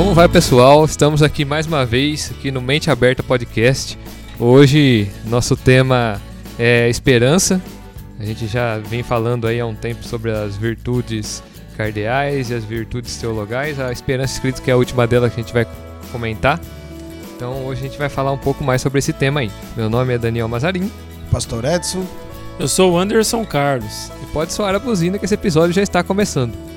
Como vai, pessoal? Estamos aqui mais uma vez aqui no Mente Aberta Podcast. Hoje nosso tema é esperança. A gente já vem falando aí há um tempo sobre as virtudes cardeais e as virtudes teologais. A esperança escrita que é a última delas que a gente vai comentar. Então hoje a gente vai falar um pouco mais sobre esse tema aí. Meu nome é Daniel Mazarin. Pastor Edson. Eu sou o Anderson Carlos. E pode soar a buzina que esse episódio já está começando.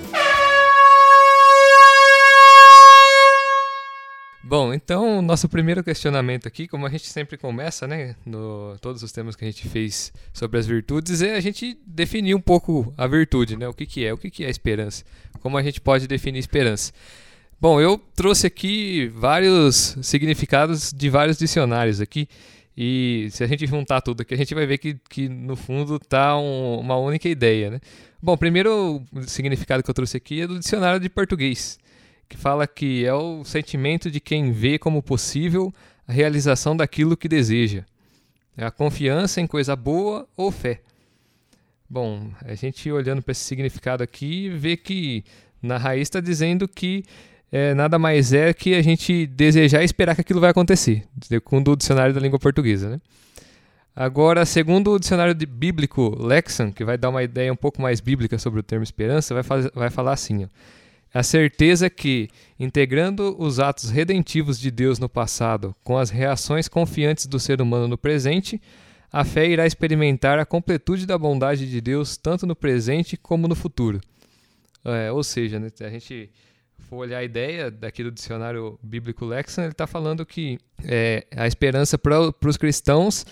Bom, então, nosso primeiro questionamento aqui, como a gente sempre começa, né, no todos os temas que a gente fez sobre as virtudes, é a gente definir um pouco a virtude, né, o que, que é, o que, que é esperança, como a gente pode definir esperança. Bom, eu trouxe aqui vários significados de vários dicionários aqui, e se a gente juntar tudo aqui, a gente vai ver que, que no fundo está um, uma única ideia, né. Bom, primeiro significado que eu trouxe aqui é do dicionário de português que fala que é o sentimento de quem vê como possível a realização daquilo que deseja. É a confiança em coisa boa ou fé. Bom, a gente olhando para esse significado aqui, vê que na raiz está dizendo que é, nada mais é que a gente desejar e esperar que aquilo vai acontecer, segundo o dicionário da língua portuguesa. Né? Agora, segundo o dicionário bíblico Lexan, que vai dar uma ideia um pouco mais bíblica sobre o termo esperança, vai, vai falar assim: ó, a certeza que, integrando os atos redentivos de Deus no passado com as reações confiantes do ser humano no presente, a fé irá experimentar a completude da bondade de Deus tanto no presente como no futuro. É, ou seja, né, a gente for olhar a ideia daqui do dicionário bíblico Lexan, ele está falando que é, a esperança para os cristãos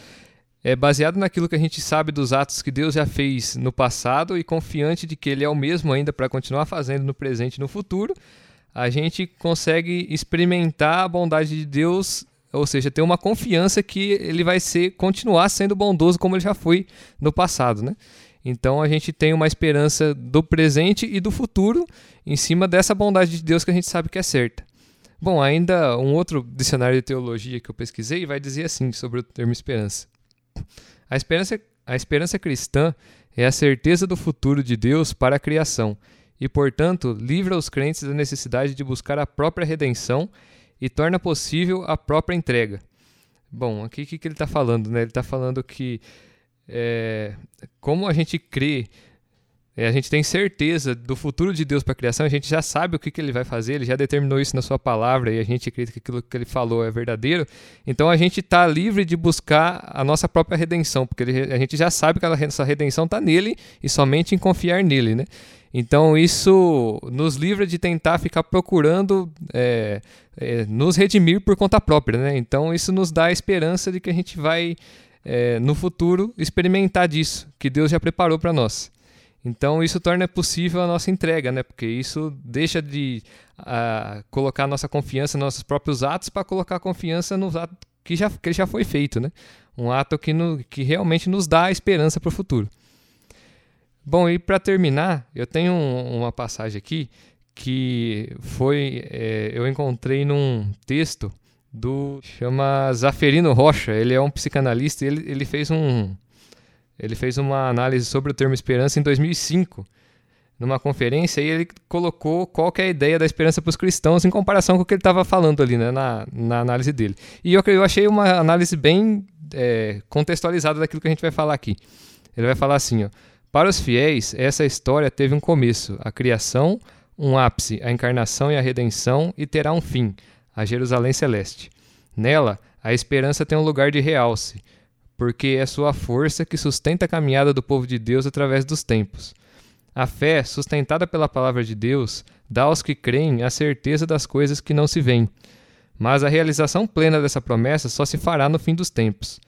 é baseado naquilo que a gente sabe dos atos que Deus já fez no passado e confiante de que Ele é o mesmo ainda para continuar fazendo no presente e no futuro, a gente consegue experimentar a bondade de Deus, ou seja, ter uma confiança que Ele vai ser continuar sendo bondoso como Ele já foi no passado, né? Então a gente tem uma esperança do presente e do futuro em cima dessa bondade de Deus que a gente sabe que é certa. Bom, ainda um outro dicionário de teologia que eu pesquisei vai dizer assim sobre o termo esperança. A esperança, a esperança cristã é a certeza do futuro de Deus para a criação e, portanto, livra os crentes da necessidade de buscar a própria redenção e torna possível a própria entrega. Bom, aqui o que, que ele está falando? Né? Ele está falando que, é, como a gente crê a gente tem certeza do futuro de Deus para a criação, a gente já sabe o que, que ele vai fazer, ele já determinou isso na sua palavra e a gente acredita que aquilo que ele falou é verdadeiro. Então a gente está livre de buscar a nossa própria redenção, porque ele, a gente já sabe que a nossa redenção está nele e somente em confiar nele. Né? Então isso nos livra de tentar ficar procurando é, é, nos redimir por conta própria. Né? Então isso nos dá a esperança de que a gente vai, é, no futuro, experimentar disso, que Deus já preparou para nós. Então isso torna possível a nossa entrega, né? Porque isso deixa de uh, colocar nossa confiança nos nossos próprios atos para colocar confiança nos atos que já, que já foi feito, né? Um ato que, no, que realmente nos dá esperança para o futuro. Bom, e para terminar, eu tenho um, uma passagem aqui que foi é, eu encontrei num texto do chama Zaferino Rocha. Ele é um psicanalista. Ele, ele fez um ele fez uma análise sobre o termo esperança em 2005, numa conferência, e ele colocou qual é a ideia da esperança para os cristãos em comparação com o que ele estava falando ali né, na, na análise dele. E eu, eu achei uma análise bem é, contextualizada daquilo que a gente vai falar aqui. Ele vai falar assim: ó, para os fiéis, essa história teve um começo, a criação, um ápice, a encarnação e a redenção, e terá um fim, a Jerusalém Celeste. Nela, a esperança tem um lugar de realce porque é sua força que sustenta a caminhada do povo de Deus através dos tempos. A fé, sustentada pela palavra de Deus, dá aos que creem a certeza das coisas que não se veem. Mas a realização plena dessa promessa só se fará no fim dos tempos.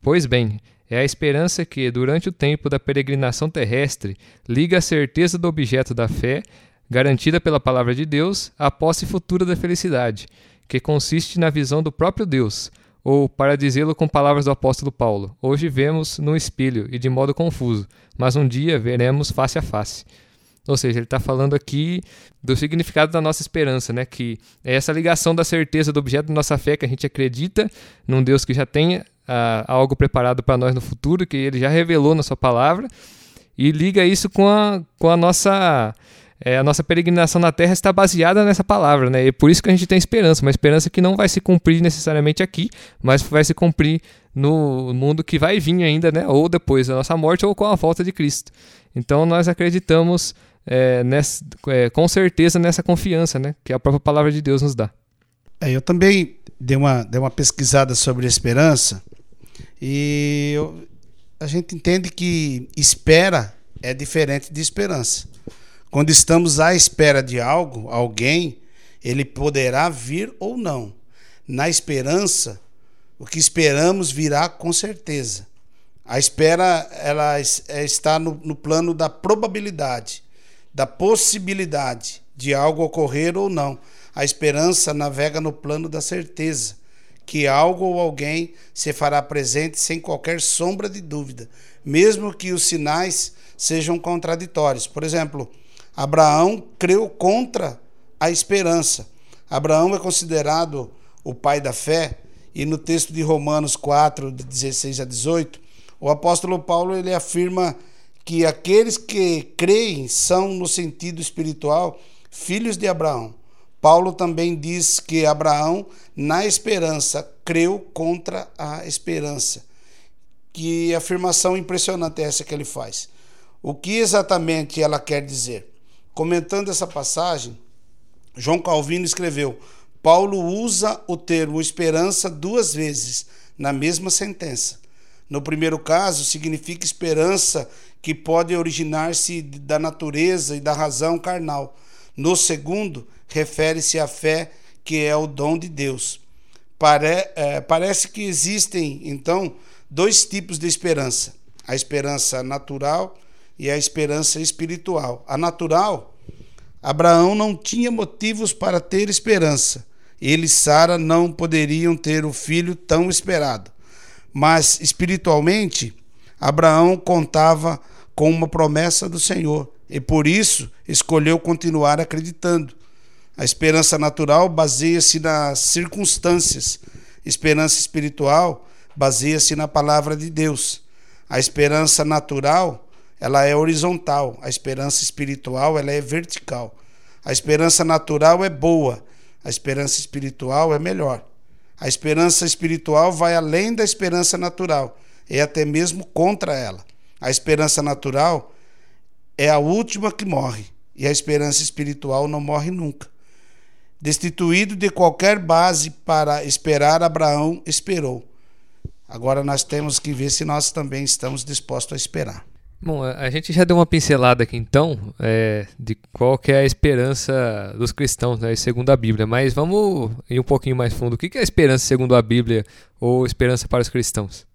Pois bem, é a esperança que, durante o tempo da peregrinação terrestre, liga a certeza do objeto da fé, garantida pela palavra de Deus, à posse futura da felicidade, que consiste na visão do próprio Deus, ou, para dizê-lo com palavras do apóstolo Paulo, hoje vemos no espelho e de modo confuso, mas um dia veremos face a face. Ou seja, ele está falando aqui do significado da nossa esperança, né? que é essa ligação da certeza do objeto da nossa fé, que a gente acredita num Deus que já tem ah, algo preparado para nós no futuro, que ele já revelou na sua palavra, e liga isso com a, com a nossa é, a nossa peregrinação na Terra está baseada nessa palavra, né? E por isso que a gente tem esperança, uma esperança que não vai se cumprir necessariamente aqui, mas vai se cumprir no mundo que vai vir ainda, né? Ou depois da nossa morte ou com a volta de Cristo. Então nós acreditamos é, nessa, é, com certeza nessa confiança, né? Que a própria palavra de Deus nos dá. É, eu também dei uma, dei uma pesquisada sobre esperança e eu, a gente entende que espera é diferente de esperança. Quando estamos à espera de algo, alguém, ele poderá vir ou não. Na esperança, o que esperamos virá com certeza. A espera ela é, está no, no plano da probabilidade, da possibilidade de algo ocorrer ou não. A esperança navega no plano da certeza que algo ou alguém se fará presente sem qualquer sombra de dúvida, mesmo que os sinais sejam contraditórios. Por exemplo, Abraão creu contra a esperança. Abraão é considerado o pai da fé, e no texto de Romanos 4, de 16 a 18, o apóstolo Paulo ele afirma que aqueles que creem são, no sentido espiritual, filhos de Abraão. Paulo também diz que Abraão, na esperança, creu contra a esperança. Que afirmação impressionante é essa que ele faz. O que exatamente ela quer dizer? Comentando essa passagem, João Calvino escreveu: Paulo usa o termo esperança duas vezes na mesma sentença. No primeiro caso, significa esperança que pode originar-se da natureza e da razão carnal. No segundo, refere-se à fé que é o dom de Deus. Pare, é, parece que existem, então, dois tipos de esperança: a esperança natural e a esperança espiritual. A natural, Abraão não tinha motivos para ter esperança. Ele e Sara não poderiam ter o filho tão esperado. Mas espiritualmente, Abraão contava com uma promessa do Senhor e por isso escolheu continuar acreditando. A esperança natural baseia-se nas circunstâncias. Esperança espiritual baseia-se na palavra de Deus. A esperança natural, ela é horizontal, a esperança espiritual, ela é vertical. A esperança natural é boa, a esperança espiritual é melhor. A esperança espiritual vai além da esperança natural, e até mesmo contra ela. A esperança natural é a última que morre, e a esperança espiritual não morre nunca. Destituído de qualquer base para esperar, Abraão esperou. Agora nós temos que ver se nós também estamos dispostos a esperar. Bom, a gente já deu uma pincelada aqui então é, de qual que é a esperança dos cristãos, né, segundo a Bíblia. Mas vamos ir um pouquinho mais fundo. O que é a esperança segundo a Bíblia ou esperança para os cristãos?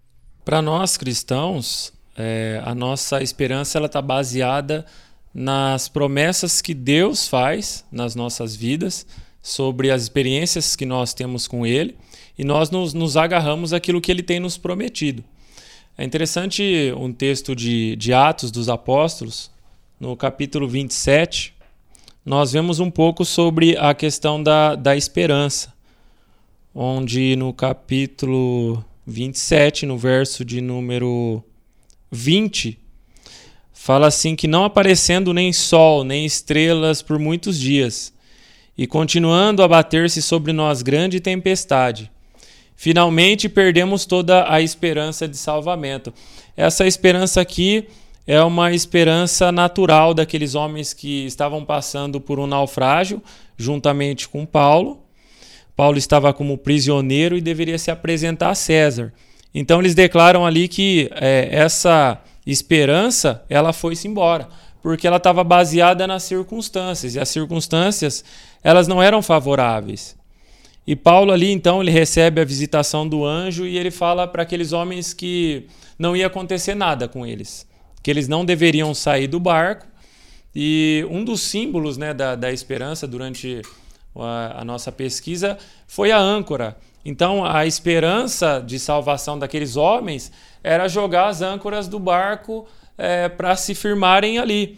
Para nós cristãos, é, a nossa esperança ela está baseada nas promessas que Deus faz nas nossas vidas sobre as experiências que nós temos com Ele e nós nos, nos agarramos àquilo que Ele tem nos prometido. É interessante um texto de, de Atos dos Apóstolos, no capítulo 27, nós vemos um pouco sobre a questão da, da esperança, onde no capítulo 27, no verso de número 20, fala assim que não aparecendo nem sol, nem estrelas por muitos dias, e continuando a bater-se sobre nós grande tempestade. Finalmente perdemos toda a esperança de salvamento. Essa esperança aqui é uma esperança natural daqueles homens que estavam passando por um naufrágio juntamente com Paulo. Paulo estava como prisioneiro e deveria se apresentar a César. Então eles declaram ali que é, essa esperança ela foi-se embora porque ela estava baseada nas circunstâncias e as circunstâncias elas não eram favoráveis. E Paulo ali então ele recebe a visitação do anjo e ele fala para aqueles homens que não ia acontecer nada com eles, que eles não deveriam sair do barco. E um dos símbolos né, da, da esperança durante a, a nossa pesquisa foi a âncora. Então a esperança de salvação daqueles homens era jogar as âncoras do barco é, para se firmarem ali.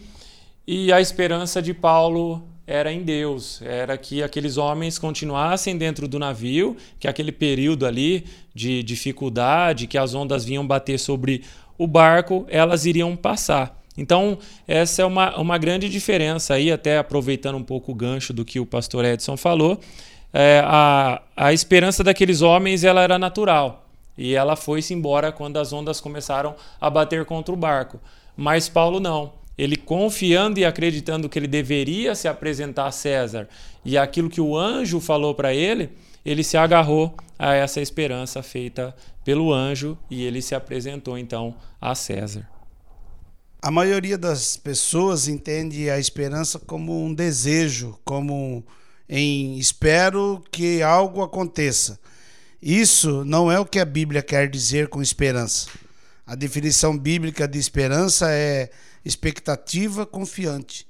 E a esperança de Paulo era em Deus, era que aqueles homens continuassem dentro do navio, que aquele período ali de dificuldade, que as ondas vinham bater sobre o barco, elas iriam passar. Então, essa é uma, uma grande diferença aí, até aproveitando um pouco o gancho do que o pastor Edson falou. É, a, a esperança daqueles homens ela era natural e ela foi-se embora quando as ondas começaram a bater contra o barco. Mas Paulo não. Ele confiando e acreditando que ele deveria se apresentar a César e aquilo que o anjo falou para ele, ele se agarrou a essa esperança feita pelo anjo e ele se apresentou então a César. A maioria das pessoas entende a esperança como um desejo, como em espero que algo aconteça. Isso não é o que a Bíblia quer dizer com esperança. A definição bíblica de esperança é expectativa confiante.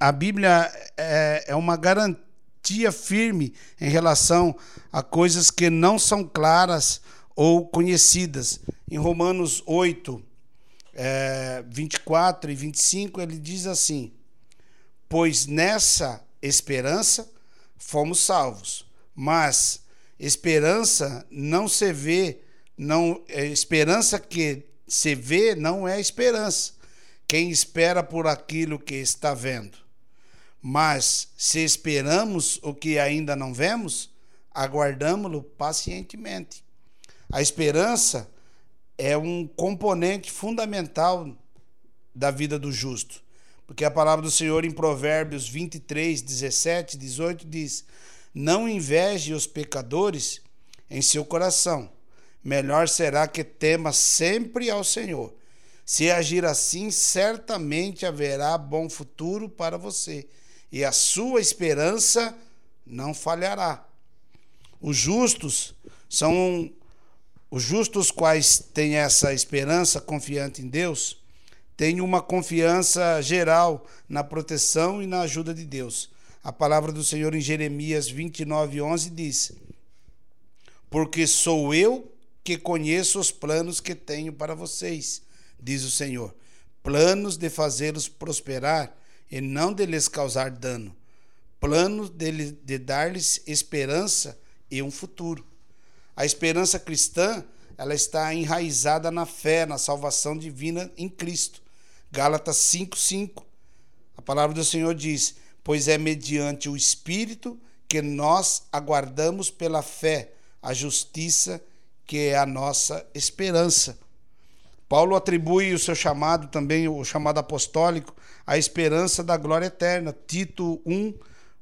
A Bíblia é, é uma garantia firme em relação a coisas que não são claras ou conhecidas. Em Romanos 8, é, 24 e 25, ele diz assim: Pois nessa esperança fomos salvos, mas esperança não se vê, não é, esperança que se vê não é esperança. Quem espera por aquilo que está vendo. Mas se esperamos o que ainda não vemos, aguardamos-lo pacientemente. A esperança é um componente fundamental da vida do justo. Porque a palavra do Senhor em Provérbios 23, 17, 18 diz: Não inveje os pecadores em seu coração. Melhor será que tema sempre ao Senhor. Se agir assim, certamente haverá bom futuro para você, e a sua esperança não falhará. Os justos são os justos quais têm essa esperança confiante em Deus, têm uma confiança geral na proteção e na ajuda de Deus. A palavra do Senhor em Jeremias 29, 11 diz: Porque sou eu que conheço os planos que tenho para vocês, diz o Senhor, planos de fazê-los prosperar e não de lhes causar dano, planos de, de dar-lhes esperança e um futuro. A esperança cristã, ela está enraizada na fé, na salvação divina em Cristo. Gálatas 5:5. A palavra do Senhor diz: "Pois é mediante o espírito que nós aguardamos pela fé a justiça que é a nossa esperança." Paulo atribui o seu chamado também, o chamado apostólico, à esperança da glória eterna. Tito 1,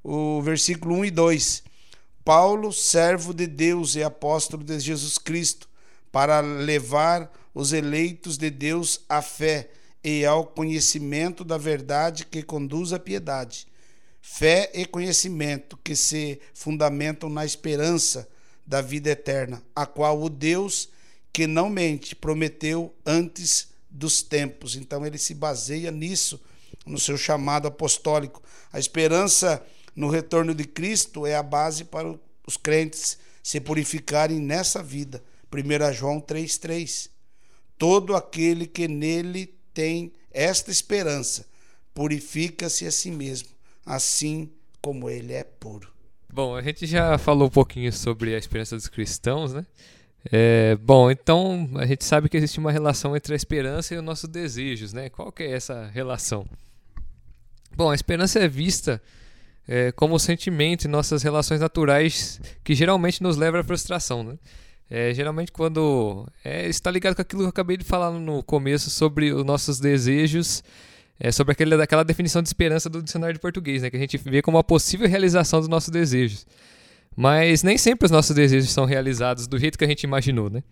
o versículo 1 e 2. Paulo, servo de Deus e apóstolo de Jesus Cristo, para levar os eleitos de Deus à fé e ao conhecimento da verdade que conduz à piedade. Fé e conhecimento que se fundamentam na esperança da vida eterna, a qual o Deus que não mente prometeu antes dos tempos. Então ele se baseia nisso no seu chamado apostólico. A esperança no retorno de Cristo é a base para os crentes se purificarem nessa vida. 1 João 3,3. Todo aquele que nele tem esta esperança purifica-se a si mesmo, assim como ele é puro. Bom, a gente já falou um pouquinho sobre a esperança dos cristãos, né? É, bom, então a gente sabe que existe uma relação entre a esperança e os nossos desejos, né? Qual que é essa relação? Bom, a esperança é vista é, como sentimento em nossas relações naturais que geralmente nos leva à frustração. Né? É, geralmente quando é, está ligado com aquilo que eu acabei de falar no começo sobre os nossos desejos, é, sobre aquele, aquela definição de esperança do dicionário de português, né? que a gente vê como a possível realização dos nossos desejos. Mas nem sempre os nossos desejos são realizados do jeito que a gente imaginou, né?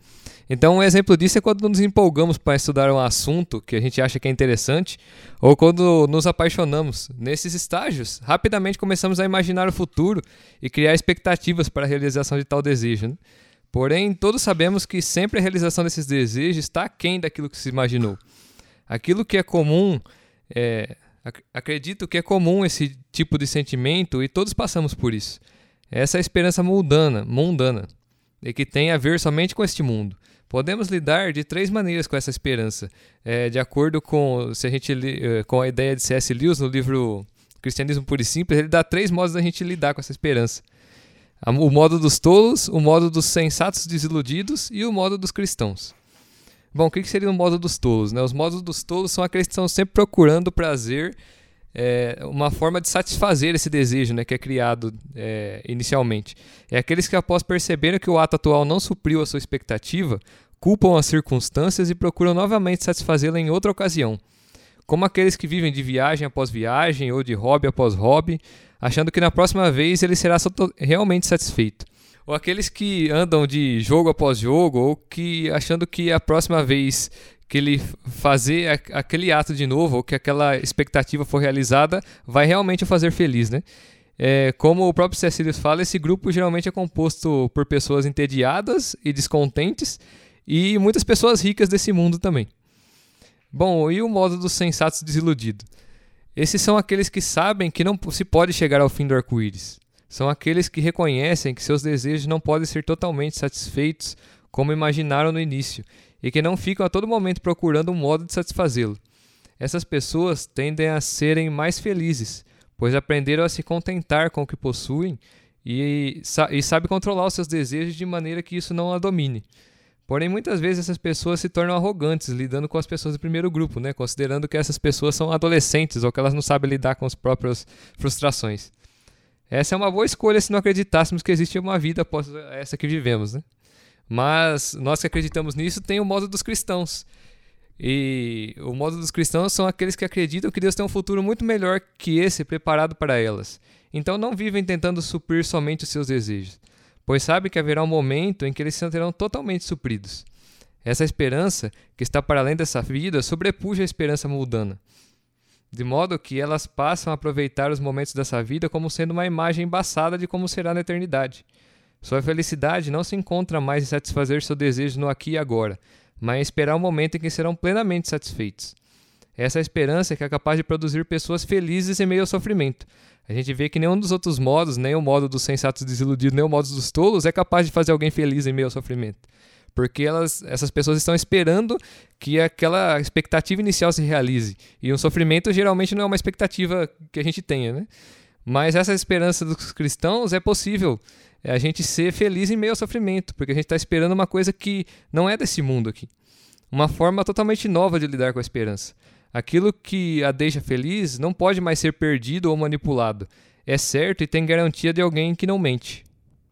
Então, um exemplo disso é quando nos empolgamos para estudar um assunto que a gente acha que é interessante, ou quando nos apaixonamos. Nesses estágios, rapidamente começamos a imaginar o futuro e criar expectativas para a realização de tal desejo. Né? Porém, todos sabemos que sempre a realização desses desejos está aquém daquilo que se imaginou. Aquilo que é comum, é, ac acredito que é comum esse tipo de sentimento e todos passamos por isso. Essa é a esperança mundana, mundana, e que tem a ver somente com este mundo. Podemos lidar de três maneiras com essa esperança, é, de acordo com se a gente eh, com a ideia de C.S. Lewis no livro Cristianismo Puro e Simples, ele dá três modos da gente lidar com essa esperança: o modo dos tolos, o modo dos sensatos desiludidos e o modo dos cristãos. Bom, o que seria o modo dos tolos? Né? Os modos dos tolos são aqueles que estão sempre procurando prazer, é, uma forma de satisfazer esse desejo né, que é criado é, inicialmente. É aqueles que, após perceberem que o ato atual não supriu a sua expectativa, culpam as circunstâncias e procuram novamente satisfazê-la em outra ocasião. Como aqueles que vivem de viagem após viagem ou de hobby após hobby, achando que na próxima vez ele será realmente satisfeito ou aqueles que andam de jogo após jogo, ou que achando que a próxima vez que ele fazer aquele ato de novo, ou que aquela expectativa for realizada, vai realmente o fazer feliz, né? É, como o próprio Cecílius fala, esse grupo geralmente é composto por pessoas entediadas e descontentes e muitas pessoas ricas desse mundo também. Bom, e o modo dos sensatos desiludidos? Esses são aqueles que sabem que não se pode chegar ao fim do arco-íris são aqueles que reconhecem que seus desejos não podem ser totalmente satisfeitos como imaginaram no início e que não ficam a todo momento procurando um modo de satisfazê-lo. Essas pessoas tendem a serem mais felizes, pois aprenderam a se contentar com o que possuem e, e sabem controlar os seus desejos de maneira que isso não a domine. Porém, muitas vezes essas pessoas se tornam arrogantes lidando com as pessoas do primeiro grupo, né? considerando que essas pessoas são adolescentes ou que elas não sabem lidar com as próprias frustrações. Essa é uma boa escolha se não acreditássemos que existe uma vida após essa que vivemos, né? Mas nós que acreditamos nisso tem o modo dos cristãos. E o modo dos cristãos são aqueles que acreditam que Deus tem um futuro muito melhor que esse preparado para elas. Então não vivem tentando suprir somente os seus desejos, pois sabem que haverá um momento em que eles serão totalmente supridos. Essa esperança, que está para além dessa vida, sobrepuja a esperança mundana de modo que elas passam a aproveitar os momentos dessa vida como sendo uma imagem embaçada de como será na eternidade. Sua felicidade não se encontra mais em satisfazer seu desejo no aqui e agora, mas em esperar o um momento em que serão plenamente satisfeitos. Essa esperança é que é capaz de produzir pessoas felizes em meio ao sofrimento. A gente vê que nenhum dos outros modos, nem o modo dos sensatos desiludidos, nem o modo dos tolos, é capaz de fazer alguém feliz em meio ao sofrimento porque elas, essas pessoas estão esperando que aquela expectativa inicial se realize. E um sofrimento geralmente não é uma expectativa que a gente tenha, né? Mas essa esperança dos cristãos é possível é a gente ser feliz em meio ao sofrimento, porque a gente está esperando uma coisa que não é desse mundo aqui. Uma forma totalmente nova de lidar com a esperança. Aquilo que a deixa feliz não pode mais ser perdido ou manipulado. É certo e tem garantia de alguém que não mente.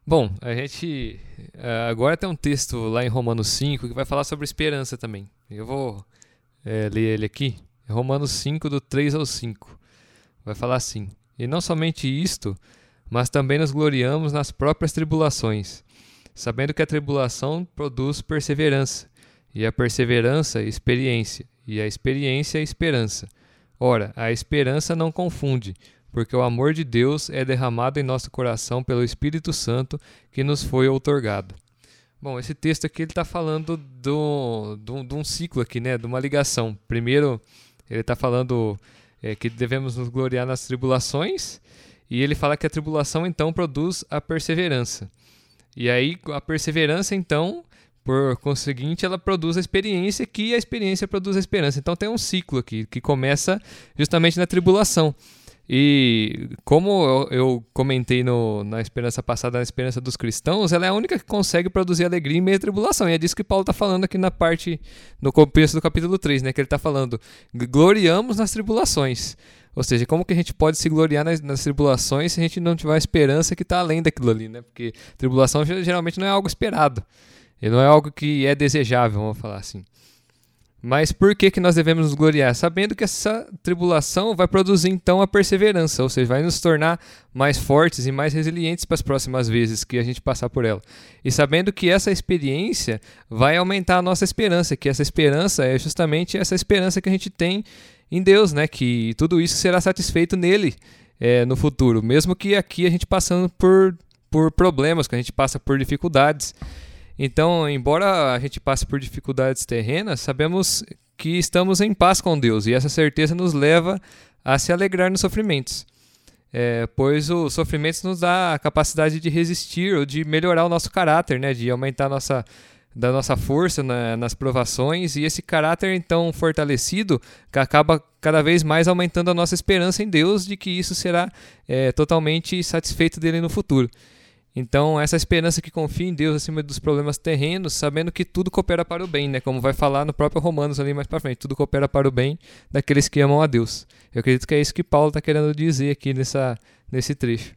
Bom, a gente uh, agora tem um texto lá em Romanos 5 que vai falar sobre esperança também. Eu vou é, ler ele aqui. Romanos 5, do 3 ao 5. Vai falar assim: E não somente isto, mas também nos gloriamos nas próprias tribulações, sabendo que a tribulação produz perseverança, e a perseverança, experiência, e a experiência, esperança. Ora, a esperança não confunde porque o amor de Deus é derramado em nosso coração pelo Espírito Santo que nos foi outorgado. Bom, esse texto aqui ele está falando do, do, de um ciclo aqui, né, de uma ligação. Primeiro, ele está falando é, que devemos nos gloriar nas tribulações, e ele fala que a tribulação então produz a perseverança. E aí a perseverança então, por conseguinte, ela produz a experiência, que a experiência produz a esperança. Então tem um ciclo aqui que começa justamente na tribulação. E como eu, comentei no, na esperança passada, na esperança dos cristãos, ela é a única que consegue produzir alegria em meio à tribulação. E é disso que Paulo está falando aqui na parte, no começo do capítulo 3, né? Que ele está falando, gloriamos nas tribulações. Ou seja, como que a gente pode se gloriar nas, nas tribulações se a gente não tiver a esperança que está além daquilo ali, né? Porque tribulação geralmente não é algo esperado. E não é algo que é desejável, vamos falar assim. Mas por que, que nós devemos nos gloriar? Sabendo que essa tribulação vai produzir então a perseverança, ou seja, vai nos tornar mais fortes e mais resilientes para as próximas vezes que a gente passar por ela. E sabendo que essa experiência vai aumentar a nossa esperança, que essa esperança é justamente essa esperança que a gente tem em Deus, né? Que tudo isso será satisfeito nele é, no futuro, mesmo que aqui a gente passando por, por problemas, que a gente passa por dificuldades. Então, embora a gente passe por dificuldades terrenas, sabemos que estamos em paz com Deus e essa certeza nos leva a se alegrar nos sofrimentos. É, pois o sofrimento nos dá a capacidade de resistir ou de melhorar o nosso caráter, né, de aumentar a nossa, da nossa força na, nas provações e esse caráter então fortalecido acaba cada vez mais aumentando a nossa esperança em Deus de que isso será é, totalmente satisfeito dele no futuro. Então, essa esperança que confia em Deus acima dos problemas terrenos, sabendo que tudo coopera para o bem, né? Como vai falar no próprio Romanos ali mais para frente, tudo coopera para o bem daqueles que amam a Deus. Eu acredito que é isso que Paulo está querendo dizer aqui nessa, nesse trecho.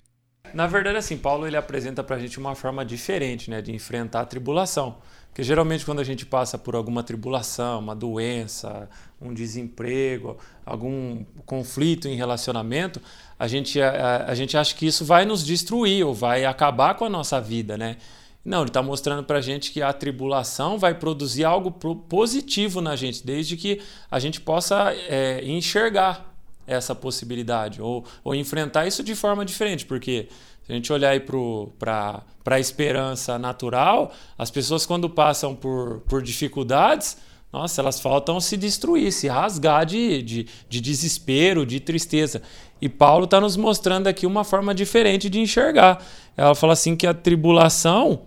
Na verdade, assim, Paulo ele apresenta para a gente uma forma diferente, né, de enfrentar a tribulação. Porque geralmente quando a gente passa por alguma tribulação, uma doença, um desemprego, algum conflito em relacionamento, a gente, a, a gente acha que isso vai nos destruir ou vai acabar com a nossa vida, né? Não, ele está mostrando para a gente que a tribulação vai produzir algo positivo na gente, desde que a gente possa é, enxergar essa possibilidade ou, ou enfrentar isso de forma diferente, porque se a gente olhar para a esperança natural, as pessoas quando passam por, por dificuldades, nossa, elas faltam se destruir, se rasgar de, de, de desespero, de tristeza. E Paulo está nos mostrando aqui uma forma diferente de enxergar. Ela fala assim que a tribulação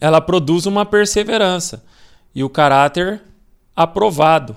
ela produz uma perseverança e o caráter aprovado.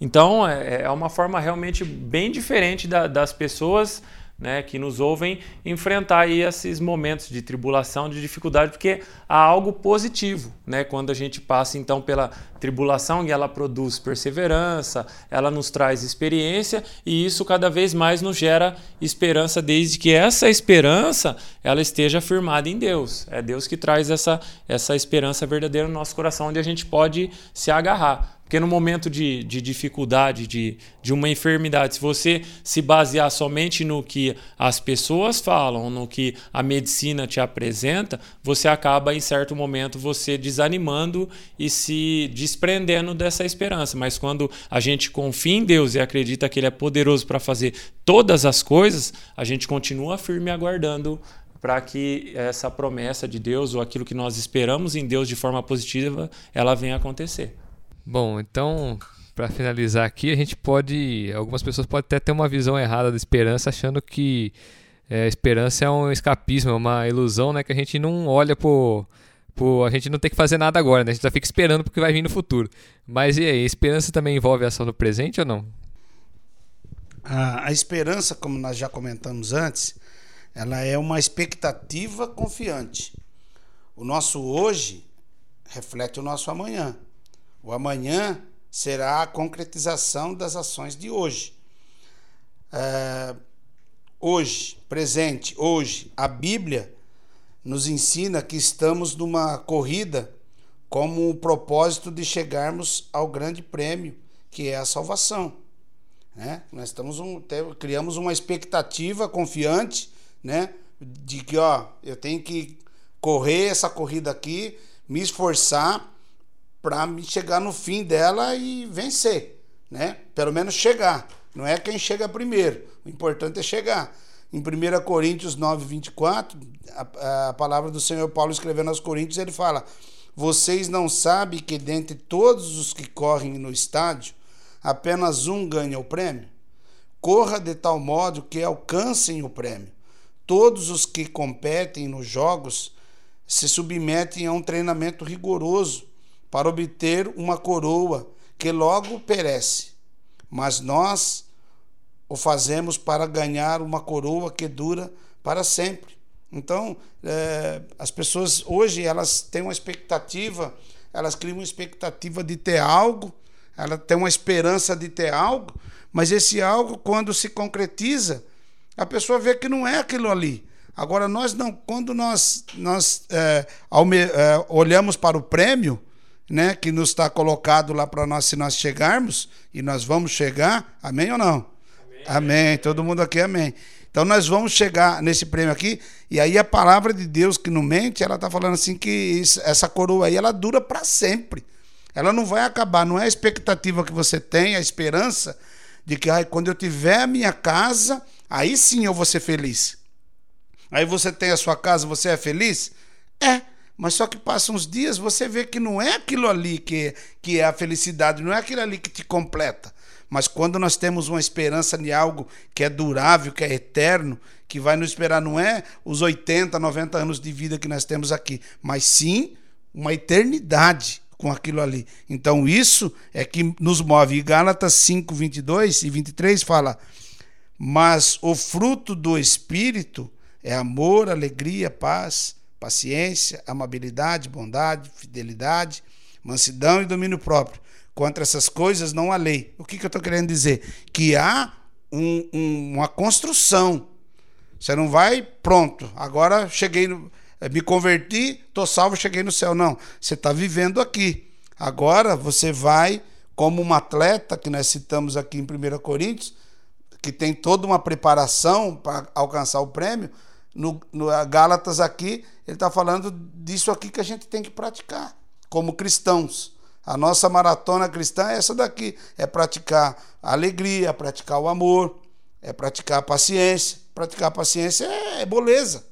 Então é, é uma forma realmente bem diferente da, das pessoas né, que nos ouvem enfrentar aí esses momentos de tribulação, de dificuldade, porque há algo positivo, né? Quando a gente passa então pela tribulação e ela produz perseverança, ela nos traz experiência e isso cada vez mais nos gera esperança, desde que essa esperança ela esteja firmada em Deus. É Deus que traz essa essa esperança verdadeira no nosso coração, onde a gente pode se agarrar. Porque no momento de, de dificuldade, de, de uma enfermidade, se você se basear somente no que as pessoas falam, no que a medicina te apresenta, você acaba em certo momento você desanimando e se desprendendo dessa esperança. Mas quando a gente confia em Deus e acredita que Ele é poderoso para fazer todas as coisas, a gente continua firme aguardando para que essa promessa de Deus ou aquilo que nós esperamos em Deus de forma positiva, ela venha acontecer. Bom, então, para finalizar aqui, a gente pode. Algumas pessoas podem até ter uma visão errada da esperança, achando que é, esperança é um escapismo, é uma ilusão, né? Que a gente não olha por. a gente não tem que fazer nada agora, né? A gente só fica esperando porque vai vir no futuro. Mas e aí, a esperança também envolve ação no presente ou não? A, a esperança, como nós já comentamos antes, ela é uma expectativa confiante. O nosso hoje reflete o nosso amanhã. O amanhã será a concretização das ações de hoje. É, hoje, presente, hoje, a Bíblia nos ensina que estamos numa corrida como o propósito de chegarmos ao grande prêmio, que é a salvação. Né? Nós estamos um, criamos uma expectativa confiante, né? De que ó, eu tenho que correr essa corrida aqui, me esforçar para chegar no fim dela e vencer, né? Pelo menos chegar. Não é quem chega primeiro. O importante é chegar. Em 1 Coríntios 9, 24, a, a palavra do Senhor Paulo escrevendo aos Coríntios, ele fala: Vocês não sabem que dentre todos os que correm no estádio, apenas um ganha o prêmio? Corra de tal modo que alcancem o prêmio. Todos os que competem nos jogos se submetem a um treinamento rigoroso para obter uma coroa que logo perece, mas nós o fazemos para ganhar uma coroa que dura para sempre. Então, é, as pessoas hoje elas têm uma expectativa, elas criam uma expectativa de ter algo, ela tem uma esperança de ter algo, mas esse algo, quando se concretiza, a pessoa vê que não é aquilo ali. Agora, nós não, quando nós, nós é, é, olhamos para o prêmio, né, que nos está colocado lá para nós se nós chegarmos, e nós vamos chegar, amém ou não? Amém. amém. Todo mundo aqui, amém. Então nós vamos chegar nesse prêmio aqui, e aí a palavra de Deus que não mente, ela está falando assim que essa coroa aí, ela dura para sempre. Ela não vai acabar, não é a expectativa que você tem, a esperança de que ai, quando eu tiver a minha casa, aí sim eu vou ser feliz. Aí você tem a sua casa, você é feliz? É. Mas só que passam uns dias, você vê que não é aquilo ali que, que é a felicidade, não é aquilo ali que te completa. Mas quando nós temos uma esperança de algo que é durável, que é eterno, que vai nos esperar, não é os 80, 90 anos de vida que nós temos aqui, mas sim uma eternidade com aquilo ali. Então isso é que nos move. E Gálatas 5, 22 e 23 fala: Mas o fruto do Espírito É amor, alegria, paz, paciência, amabilidade, bondade, fidelidade, mansidão e domínio próprio. Contra essas coisas não há lei. O que, que eu estou querendo dizer? Que há um, um, uma construção. Você não vai, pronto, agora cheguei, no, eh, me converti, estou salvo, cheguei no céu. Não, você está vivendo aqui. Agora você vai, como um atleta, que nós citamos aqui em 1 Coríntios, que tem toda uma preparação para alcançar o prêmio, no, no Gálatas aqui, ele está falando disso aqui que a gente tem que praticar como cristãos. A nossa maratona cristã é essa daqui: é praticar a alegria, praticar o amor, é praticar a paciência. Praticar a paciência é, é beleza,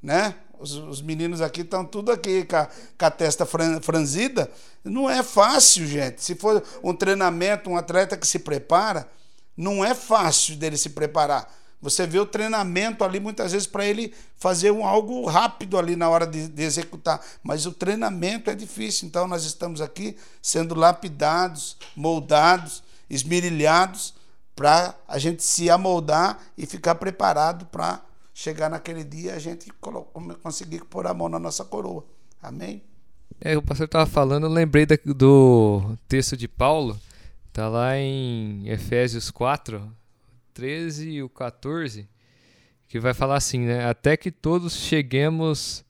né? Os, os, meninos aqui estão tudo aqui com a, com a testa franzida. Não é fácil, gente. Se for um treinamento, um atleta que se prepara, não é fácil dele se preparar. Você vê o treinamento ali muitas vezes para ele fazer um algo rápido ali na hora de, de, executar. Mas o treinamento é difícil. Então nós estamos aqui sendo lapidados, moldados, esmirilhados para a gente se amoldar e ficar preparado para chegar naquele dia a gente conseguir pôr a mão na nossa coroa. Amém? É, o pastor estava falando, eu lembrei do texto de Paulo, está lá em Efésios 4, 13 e o 14, que vai falar assim, né? Até que todos cheguemos.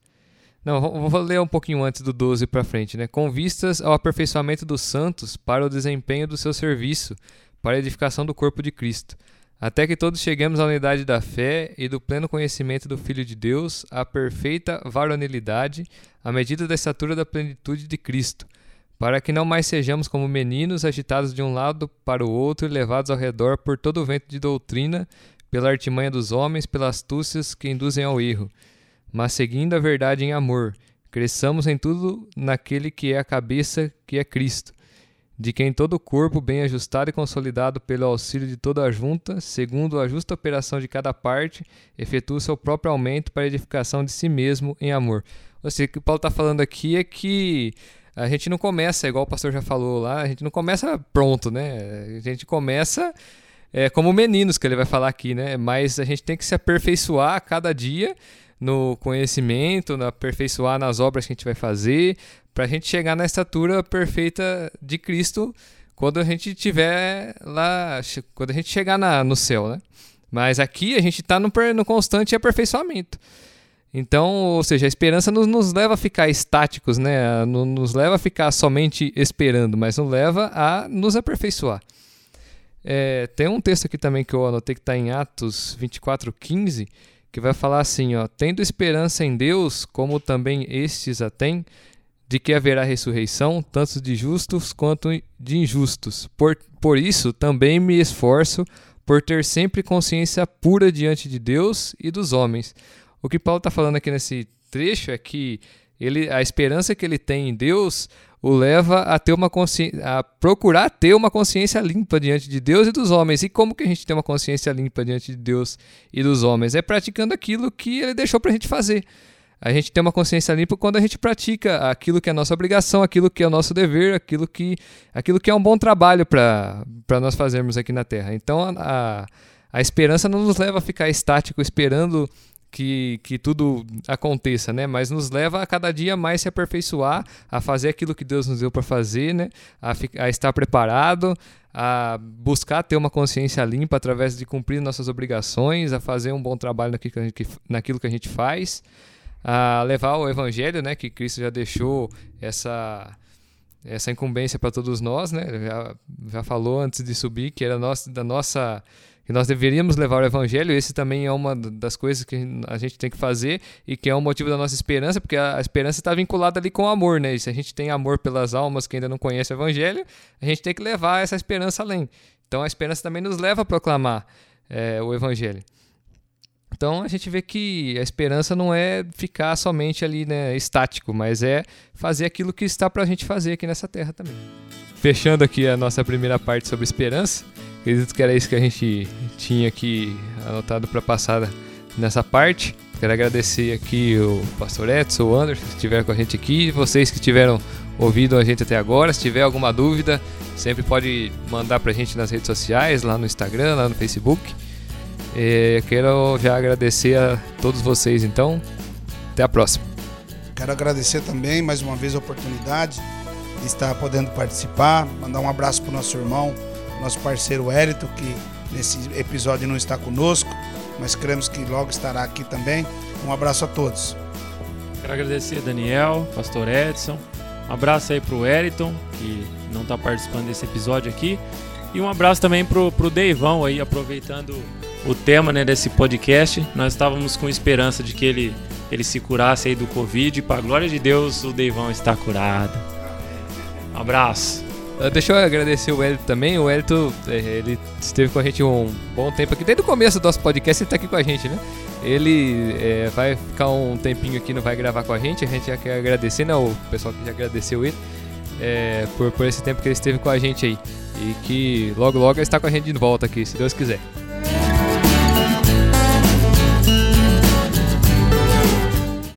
Não, vou ler um pouquinho antes do 12 para frente, né? Com vistas ao aperfeiçoamento dos santos para o desempenho do seu serviço, para a edificação do corpo de Cristo. Até que todos cheguemos à unidade da fé e do pleno conhecimento do Filho de Deus, à perfeita varonilidade, à medida da estatura da plenitude de Cristo para que não mais sejamos como meninos agitados de um lado para o outro e levados ao redor por todo o vento de doutrina, pela artimanha dos homens, pelas astúcias que induzem ao erro, mas seguindo a verdade em amor, cresçamos em tudo naquele que é a cabeça, que é Cristo, de quem todo o corpo, bem ajustado e consolidado pelo auxílio de toda a junta, segundo a justa operação de cada parte, efetua o seu próprio aumento para a edificação de si mesmo em amor. Ou seja, o que Paulo está falando aqui é que a gente não começa, igual o pastor já falou lá, a gente não começa pronto, né? A gente começa é, como meninos, que ele vai falar aqui, né? Mas a gente tem que se aperfeiçoar a cada dia no conhecimento, no aperfeiçoar nas obras que a gente vai fazer, para a gente chegar na estatura perfeita de Cristo quando a gente tiver lá, quando a gente chegar na, no céu, né? Mas aqui a gente está no, no constante aperfeiçoamento. Então, ou seja, a esperança nos, nos leva a ficar estáticos, né? nos leva a ficar somente esperando, mas nos leva a nos aperfeiçoar. É, tem um texto aqui também que eu anotei que está em Atos 24:15 que vai falar assim: ó, Tendo esperança em Deus, como também estes a têm, de que haverá ressurreição, tanto de justos quanto de injustos. Por, por isso também me esforço por ter sempre consciência pura diante de Deus e dos homens o que Paulo está falando aqui nesse trecho é que ele, a esperança que ele tem em Deus o leva a ter uma consciência, a procurar ter uma consciência limpa diante de Deus e dos homens. E como que a gente tem uma consciência limpa diante de Deus e dos homens? É praticando aquilo que ele deixou para a gente fazer. A gente tem uma consciência limpa quando a gente pratica aquilo que é a nossa obrigação, aquilo que é o nosso dever, aquilo que, aquilo que é um bom trabalho para nós fazermos aqui na Terra. Então a, a esperança não nos leva a ficar estático esperando que, que tudo aconteça, né? Mas nos leva a cada dia mais se aperfeiçoar, a fazer aquilo que Deus nos deu para fazer, né? A, a, estar preparado, a buscar ter uma consciência limpa através de cumprir nossas obrigações, a fazer um bom trabalho naquilo que a gente, naquilo que a gente faz, a levar o evangelho, né? Que Cristo já deixou essa essa incumbência para todos nós, né? Já, já falou antes de subir que era da nossa que nós deveríamos levar o evangelho. Esse também é uma das coisas que a gente tem que fazer e que é um motivo da nossa esperança, porque a esperança está vinculada ali com o amor, né? E se a gente tem amor pelas almas que ainda não conhecem o evangelho, a gente tem que levar essa esperança além. Então a esperança também nos leva a proclamar é, o evangelho. Então a gente vê que a esperança não é ficar somente ali né, estático, mas é fazer aquilo que está para a gente fazer aqui nessa terra também. Fechando aqui a nossa primeira parte sobre esperança, Acredito que era isso que a gente tinha aqui anotado para passar nessa parte. Quero agradecer aqui o pastor Edson, o Anderson, que estiveram com a gente aqui, vocês que tiveram ouvido a gente até agora. Se tiver alguma dúvida, sempre pode mandar para a gente nas redes sociais, lá no Instagram, lá no Facebook. É, quero já agradecer a todos vocês, então. Até a próxima. Quero agradecer também mais uma vez a oportunidade de estar podendo participar. Mandar um abraço para o nosso irmão, nosso parceiro Érito, que nesse episódio não está conosco, mas cremos que logo estará aqui também. Um abraço a todos. Quero agradecer a Daniel, Pastor Edson. Um abraço aí para o Eriton, que não está participando desse episódio aqui. E um abraço também pro, pro Deivão aí, aproveitando o tema né, desse podcast. Nós estávamos com esperança de que ele, ele se curasse aí do Covid. E para glória de Deus, o Deivão está curado. Um abraço. Uh, deixa eu agradecer o Elito também. O é, ele esteve com a gente um bom tempo aqui. Desde o começo do nosso podcast ele está aqui com a gente, né? Ele é, vai ficar um tempinho aqui, não vai gravar com a gente. A gente já quer agradecer, né? O pessoal que já agradeceu ele é, por, por esse tempo que ele esteve com a gente aí. E que logo logo ele está com a gente de volta aqui, se Deus quiser.